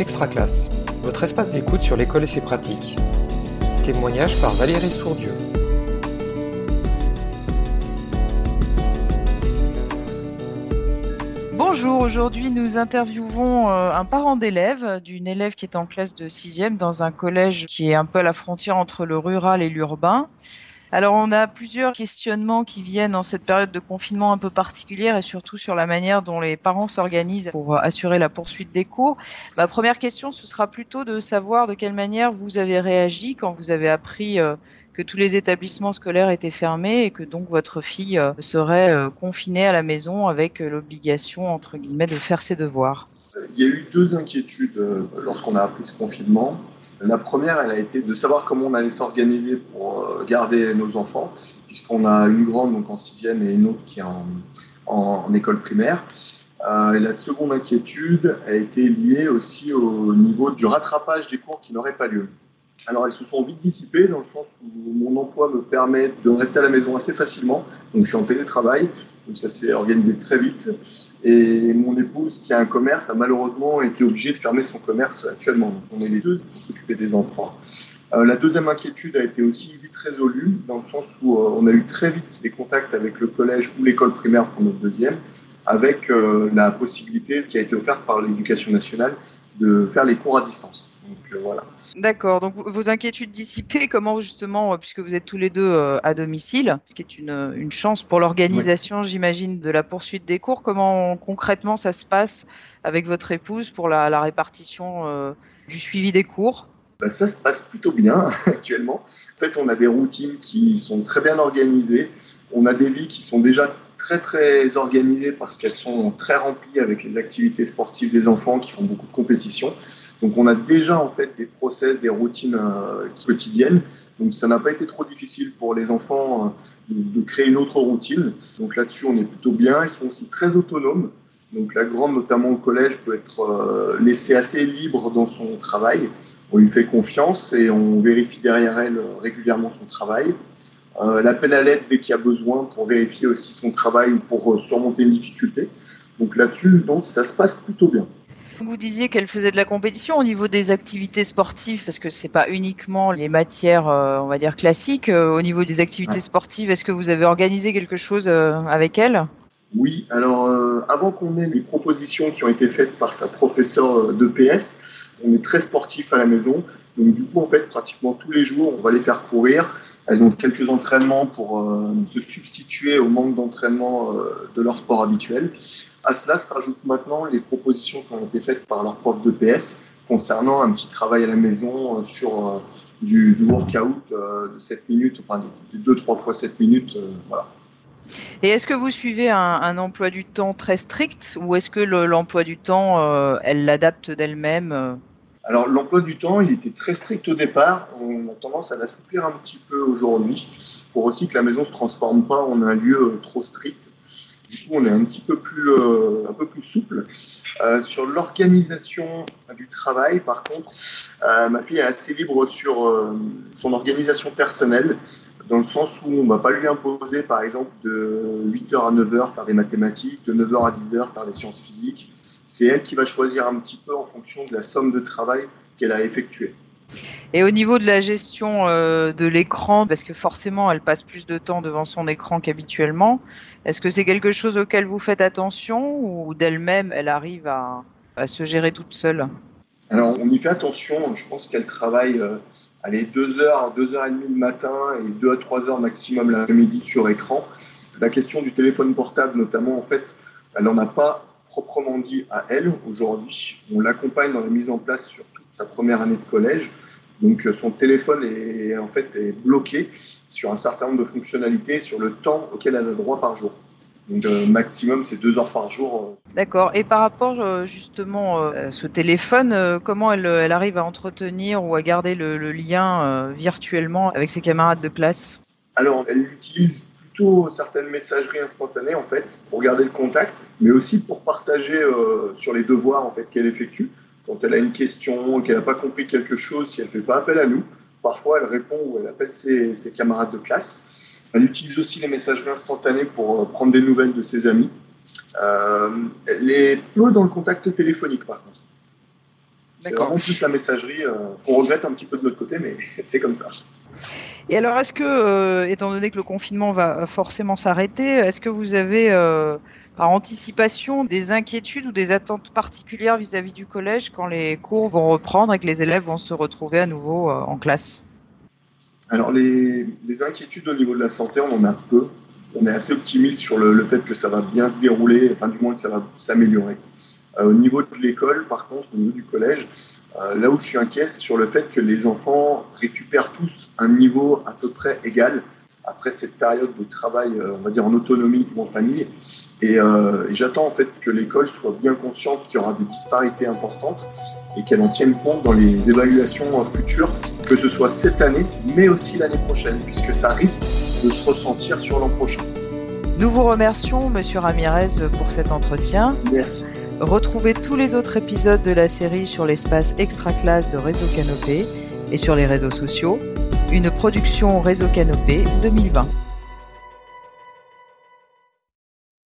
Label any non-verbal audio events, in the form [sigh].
Extra classe, votre espace d'écoute sur l'école et ses pratiques. Témoignage par Valérie Sourdieu. Bonjour, aujourd'hui nous interviewons euh, un parent d'élève, d'une élève qui est en classe de 6e dans un collège qui est un peu à la frontière entre le rural et l'urbain. Alors, on a plusieurs questionnements qui viennent en cette période de confinement un peu particulière et surtout sur la manière dont les parents s'organisent pour assurer la poursuite des cours. Ma première question, ce sera plutôt de savoir de quelle manière vous avez réagi quand vous avez appris euh, que tous les établissements scolaires étaient fermés et que donc votre fille euh, serait euh, confinée à la maison avec l'obligation, entre guillemets, de faire ses devoirs. Il y a eu deux inquiétudes lorsqu'on a appris ce confinement. La première, elle a été de savoir comment on allait s'organiser pour euh, garder nos enfants, puisqu'on a une grande donc en sixième et une autre qui est en, école primaire. Euh, la seconde inquiétude a été liée aussi au niveau du rattrapage des cours qui n'auraient pas lieu. Alors elles se sont vite dissipées dans le sens où mon emploi me permet de rester à la maison assez facilement. Donc je suis en télétravail, donc ça s'est organisé très vite. Et mon épouse, qui a un commerce, a malheureusement été obligée de fermer son commerce actuellement. Donc on est les deux pour s'occuper des enfants. Euh, la deuxième inquiétude a été aussi vite résolue, dans le sens où euh, on a eu très vite des contacts avec le collège ou l'école primaire pour notre deuxième, avec euh, la possibilité qui a été offerte par l'éducation nationale de faire les cours à distance. Donc, voilà. D'accord. Donc vos inquiétudes dissipées, comment justement, puisque vous êtes tous les deux à domicile, ce qui est une, une chance pour l'organisation, j'imagine, de la poursuite des cours, comment concrètement ça se passe avec votre épouse pour la, la répartition du suivi des cours? Bah, ça se passe plutôt bien [laughs] actuellement. En fait, on a des routines qui sont très bien organisées. On a des vies qui sont déjà très très organisées parce qu'elles sont très remplies avec les activités sportives des enfants qui font beaucoup de compétitions. Donc on a déjà en fait des process, des routines euh, quotidiennes. Donc ça n'a pas été trop difficile pour les enfants euh, de, créer une autre routine. Donc là-dessus on est plutôt bien. Ils sont aussi très autonomes. Donc la grande, notamment au collège, peut être euh, laissée assez libre dans son travail. On lui fait confiance et on vérifie derrière elle régulièrement son travail. Euh, L'appel à l'aide dès qu'il y a besoin pour vérifier aussi son travail ou pour euh, surmonter une difficulté. Donc là-dessus, ça se passe plutôt bien. Vous disiez qu'elle faisait de la compétition au niveau des activités sportives, parce que c'est pas uniquement les matières, euh, on va dire classiques. au niveau des activités sportives, est-ce que vous avez organisé quelque chose avec elle? Oui. Alors, avant qu'on ait les propositions qui ont été faites par sa professeure d'EPS, on est très sportif à la maison. Donc, du coup, en fait, pratiquement tous les jours, on va les faire courir. Elles ont quelques entraînements pour euh, se substituer au manque d'entraînement euh, de leur sport habituel. À cela se rajoutent maintenant les propositions qui ont été faites par leur prof de PS concernant un petit travail à la maison euh, sur du, workout de 7 minutes, enfin de 2-3 fois 7 minutes. voilà. Et est-ce que vous suivez un, emploi du temps très strict ou est-ce que l'emploi du temps, elle l'adapte d'elle-même Alors l'emploi du temps, il était très strict au départ. On a tendance à l'assouplir un petit peu aujourd'hui pour aussi que la maison ne se transforme pas en un lieu euh, trop strict. Du coup, on est un petit peu plus, euh, un peu plus souple. Euh, sur l'organisation du travail, par contre, euh, ma fille est assez libre sur son organisation personnelle dans le sens où on ne va pas lui imposer, par exemple, de 8h à 9h faire des mathématiques, de 9h à 10h faire des sciences physiques. C'est elle qui va choisir un petit peu en fonction de la somme de travail qu'elle a effectuée. Et au niveau de la gestion euh, de l'écran, parce que forcément elle passe plus de temps devant son écran qu'habituellement, est-ce que c'est quelque chose auquel vous faites attention ou d'elle-même elle arrive à, à, se gérer toute seule? Alors on y fait attention, je pense qu'elle travaille euh, allez, 2 heures, 2 heures et demie le matin et 2 à 3 heures maximum l'après-midi sur écran. La question du téléphone portable, notamment, en fait, elle n'en a pas proprement dit à elle aujourd'hui. On l'accompagne dans la mise en place sur toute sa première année de collège. Donc son téléphone est en fait est bloqué sur un certain nombre de fonctionnalités, sur le temps auquel elle a droit par jour. Donc euh, maximum, c'est deux heures par jour. D'accord. Et par rapport euh, justement euh, à ce téléphone, comment elle, elle, arrive à entretenir ou à garder le, le lien virtuellement avec ses camarades de classe? Alors, elle utilise plutôt certaines messageries instantanées en fait pour garder le contact, mais aussi pour partager sur les devoirs en fait qu'elle effectue. Quand elle a une question, qu'elle n'a pas compris quelque chose, si elle ne fait pas appel à nous, parfois elle répond ou elle appelle ses, ses camarades de classe. Elle utilise aussi les messageries instantanées pour euh, prendre des nouvelles de ses amis. Euh, elle est peu dans le contact téléphonique, par contre. C'est vraiment plus la messagerie. on regrette un petit peu de notre côté, mais [laughs] c'est comme ça. Et alors, est-ce que, étant donné que le confinement va forcément s'arrêter, est-ce que vous avez par anticipation des inquiétudes ou des attentes particulières vis-à-vis du collège quand les cours vont reprendre et que les élèves vont se retrouver à nouveau euh, en classe? Alors les, inquiétudes au niveau de la santé, on en a peu. On est assez optimiste sur le, fait que ça va bien se dérouler, enfin du moins que ça va s'améliorer. Euh, au niveau de l'école, par contre, au niveau du collège, euh, là où je suis inquiet, c'est sur le fait que les enfants récupèrent tous un niveau à peu près égal après cette période de travail, on va dire en autonomie ou en famille. Euh, et, j'attends en fait que l'école soit bien consciente qu'il y aura des disparités importantes et qu'elle en tienne compte dans les évaluations futures, que ce soit cette année, mais aussi l'année prochaine, puisque ça risque de se ressentir sur l'an prochain. Nous vous remercions, Monsieur Ramirez, pour cet entretien. Merci. Retrouvez tous les autres épisodes de la série sur l'espace extra-classe de Réseau Canopé et sur les réseaux sociaux. Une production Réseau Canopé 2020.